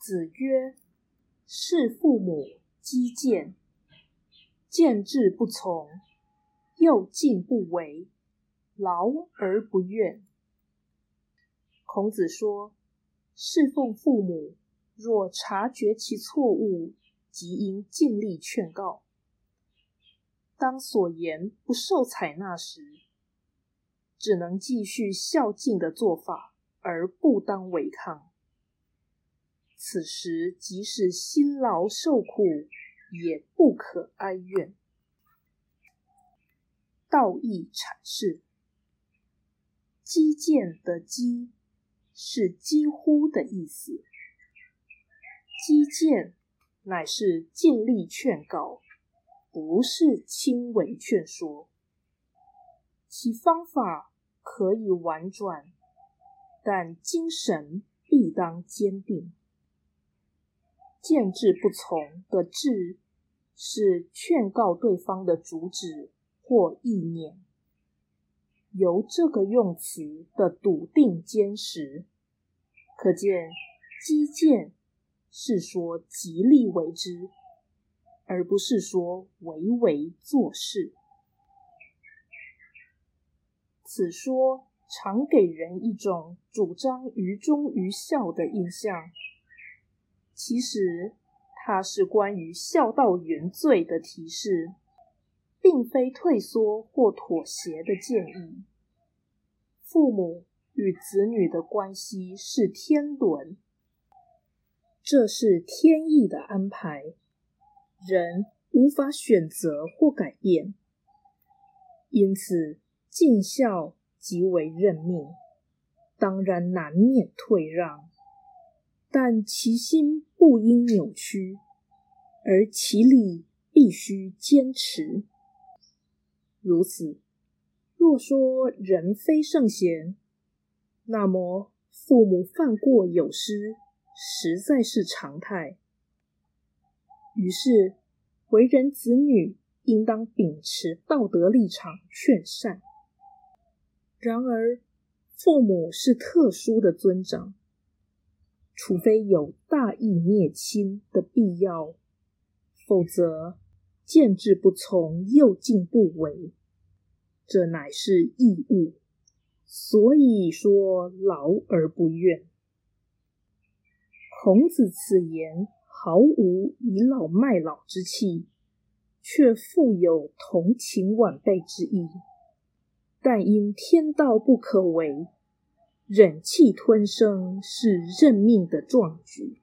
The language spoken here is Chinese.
子曰：“事父母积谏，见志不从，又敬不为，劳而不怨。”孔子说：“侍奉父母，若察觉其错误，即应尽力劝告；当所言不受采纳时，只能继续孝敬的做法，而不当违抗。”此时，即使辛劳受苦，也不可哀怨。道义阐释：击剑的击是几乎的意思，击剑乃是尽力劝告，不是轻微劝说。其方法可以婉转，但精神必当坚定。见志不从的志，是劝告对方的主旨或意念。由这个用词的笃定坚实，可见击剑是说极力为之，而不是说唯唯做事。此说常给人一种主张于忠于孝的印象。其实，它是关于孝道原罪的提示，并非退缩或妥协的建议。父母与子女的关系是天伦，这是天意的安排，人无法选择或改变。因此，尽孝即为认命，当然难免退让。但其心不应扭曲，而其理必须坚持。如此，若说人非圣贤，那么父母犯过有失，实在是常态。于是，为人子女应当秉持道德立场劝善。然而，父母是特殊的尊长。除非有大义灭亲的必要，否则见志不从，又敬不为，这乃是义务。所以说劳而不怨。孔子此言毫无倚老卖老之气，却富有同情晚辈之意。但因天道不可违。忍气吞声是认命的壮举。